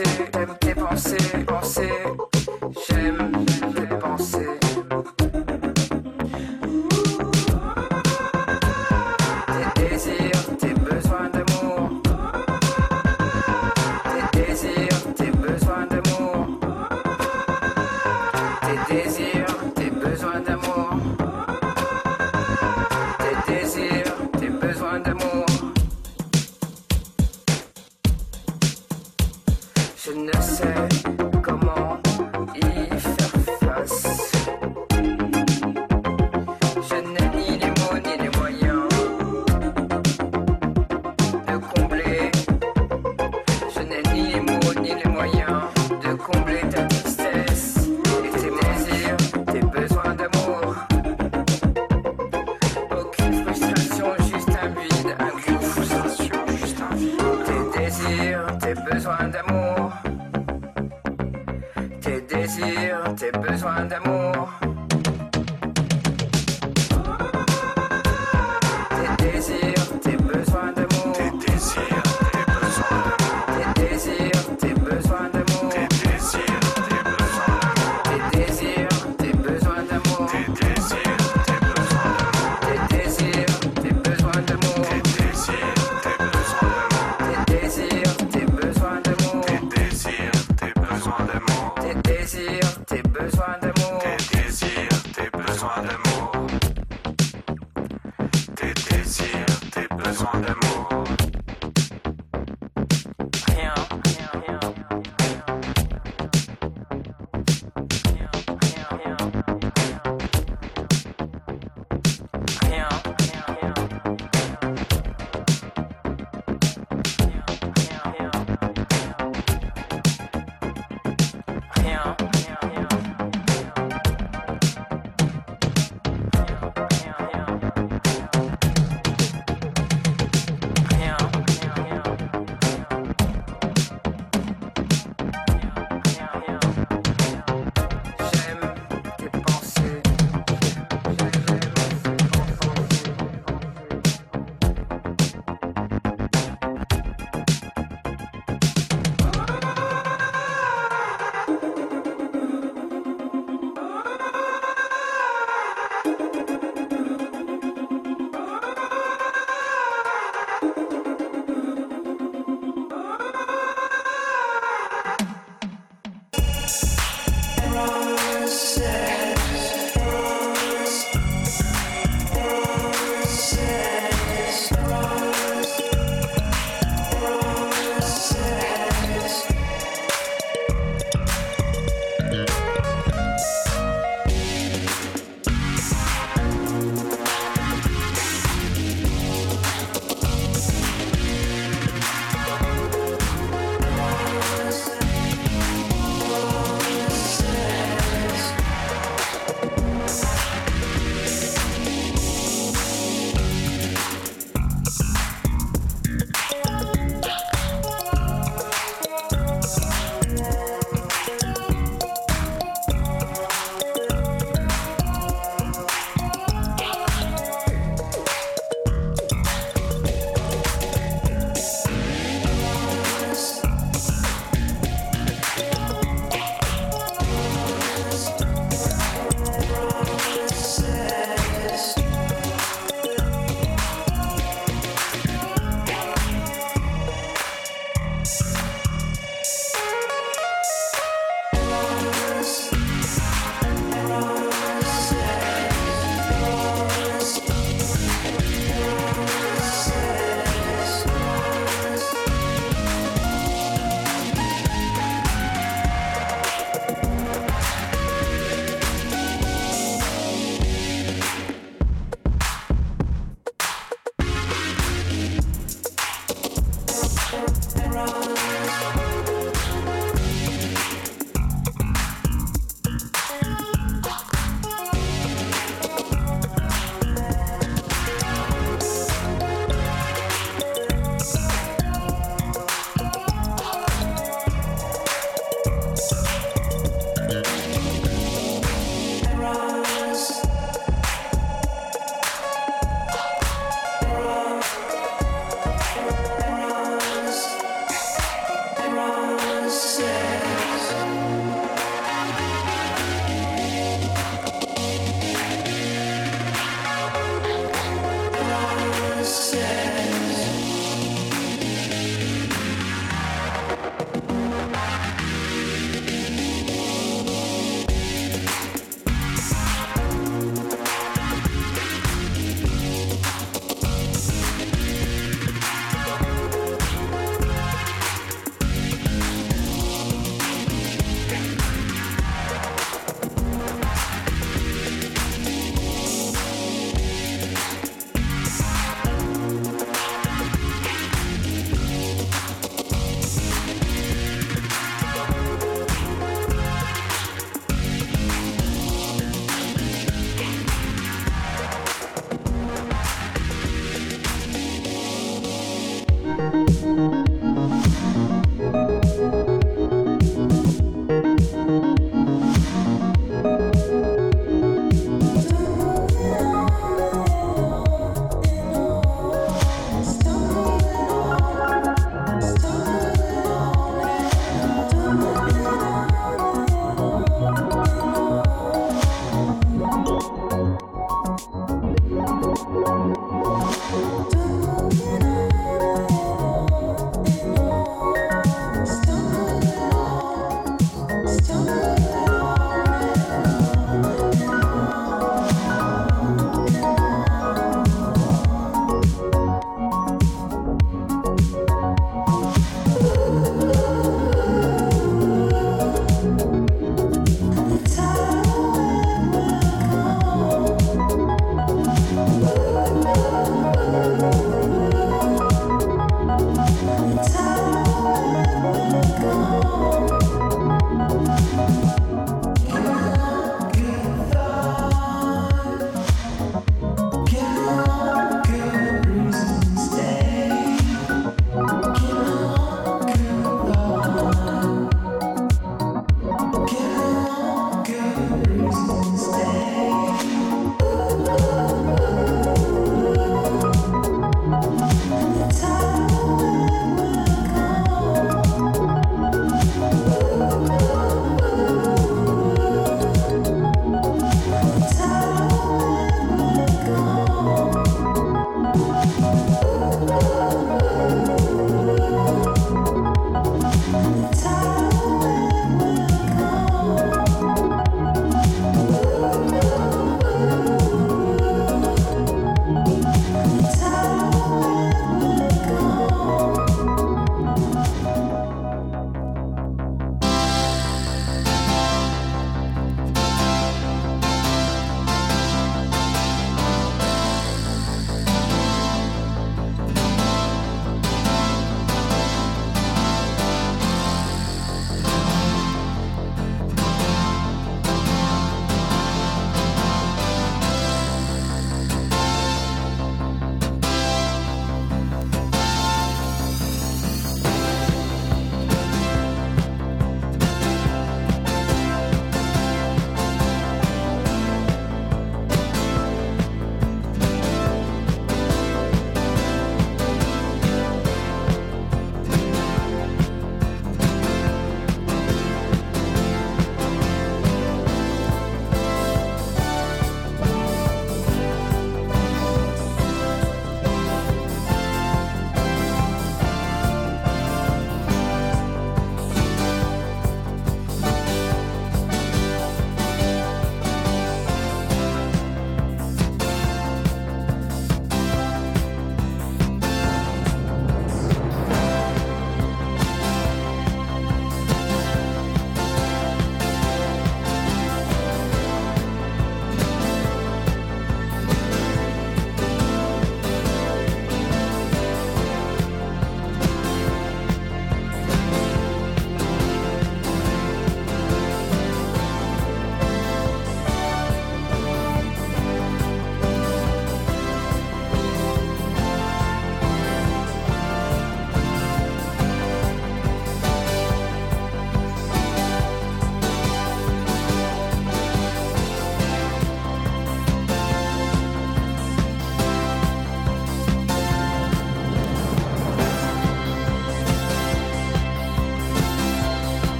music.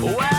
Well,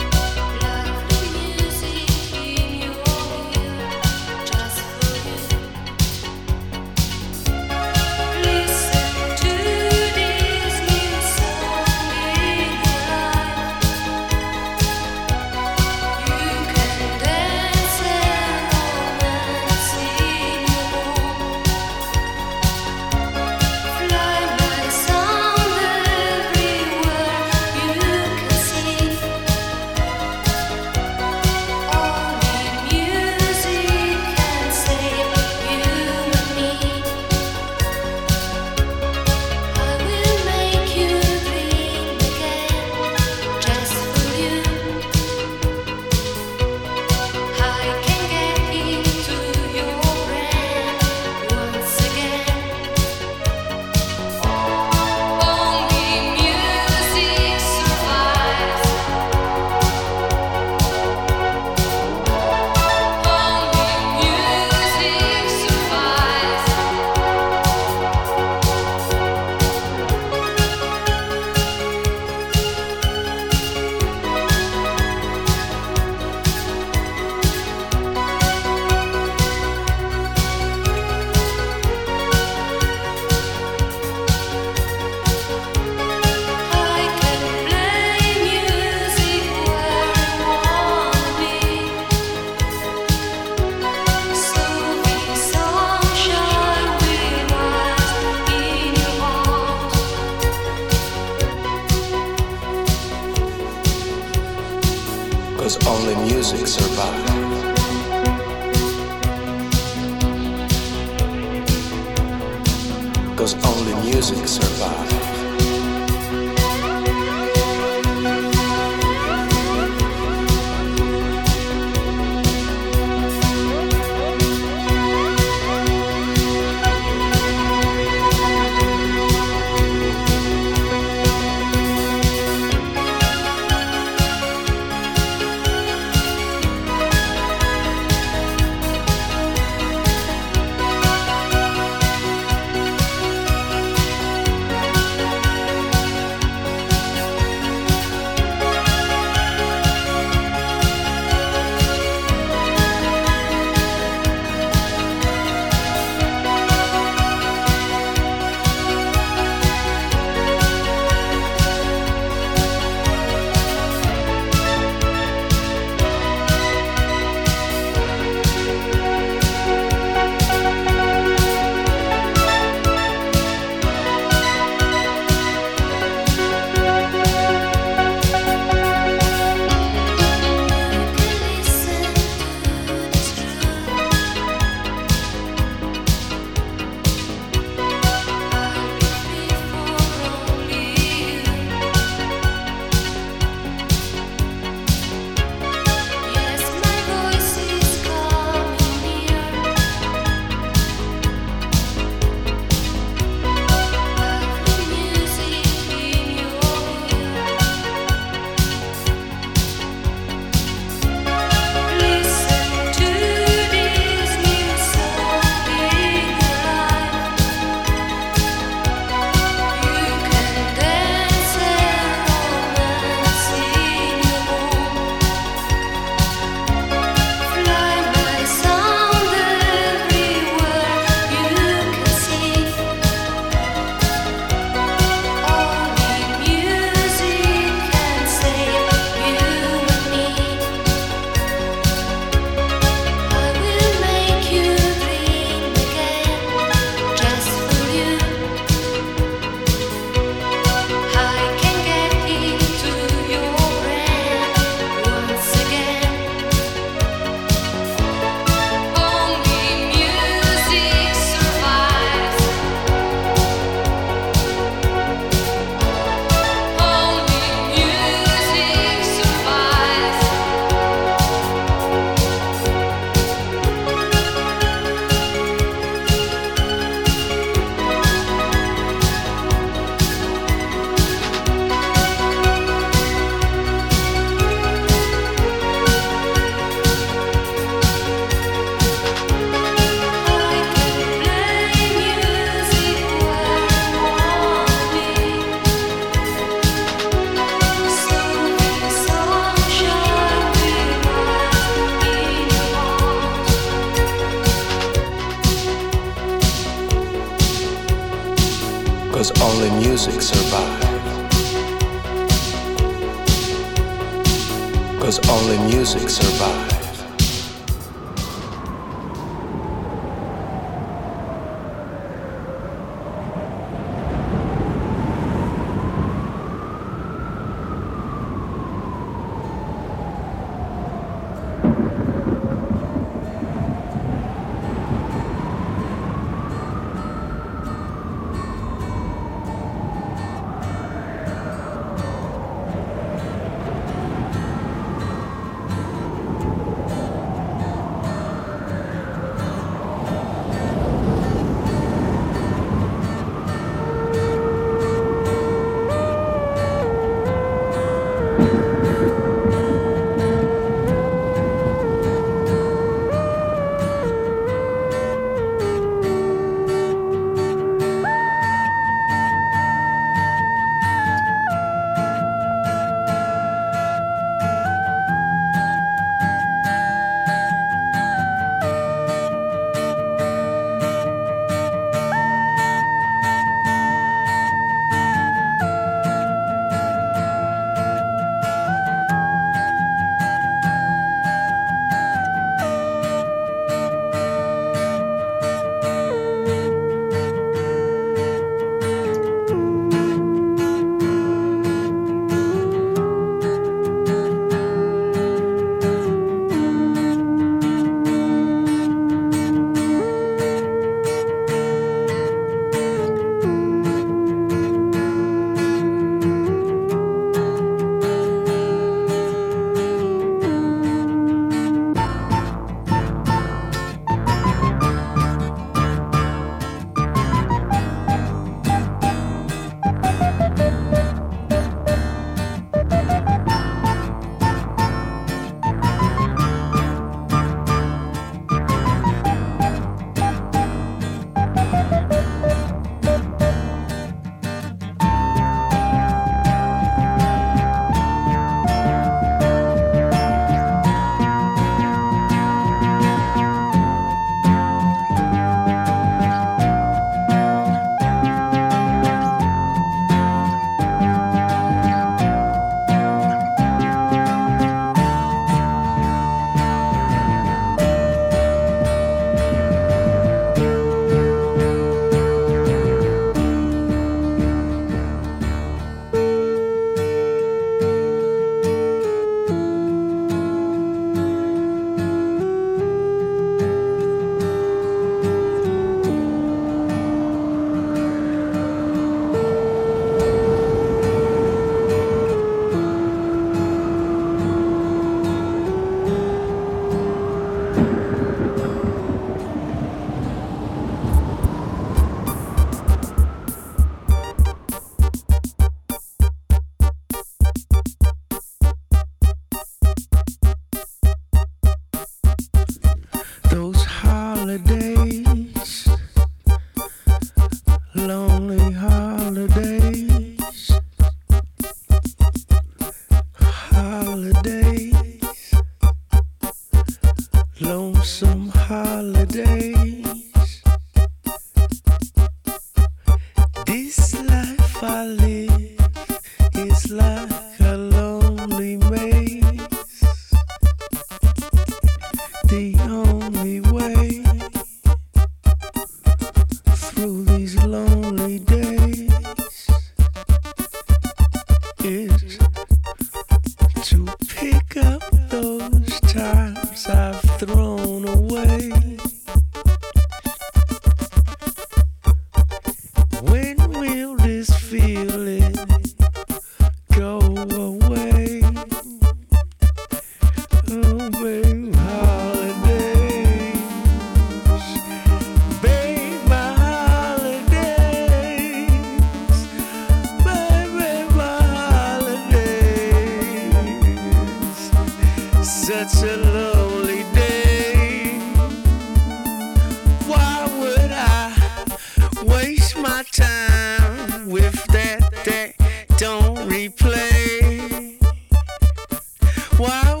Why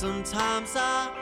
Sometimes I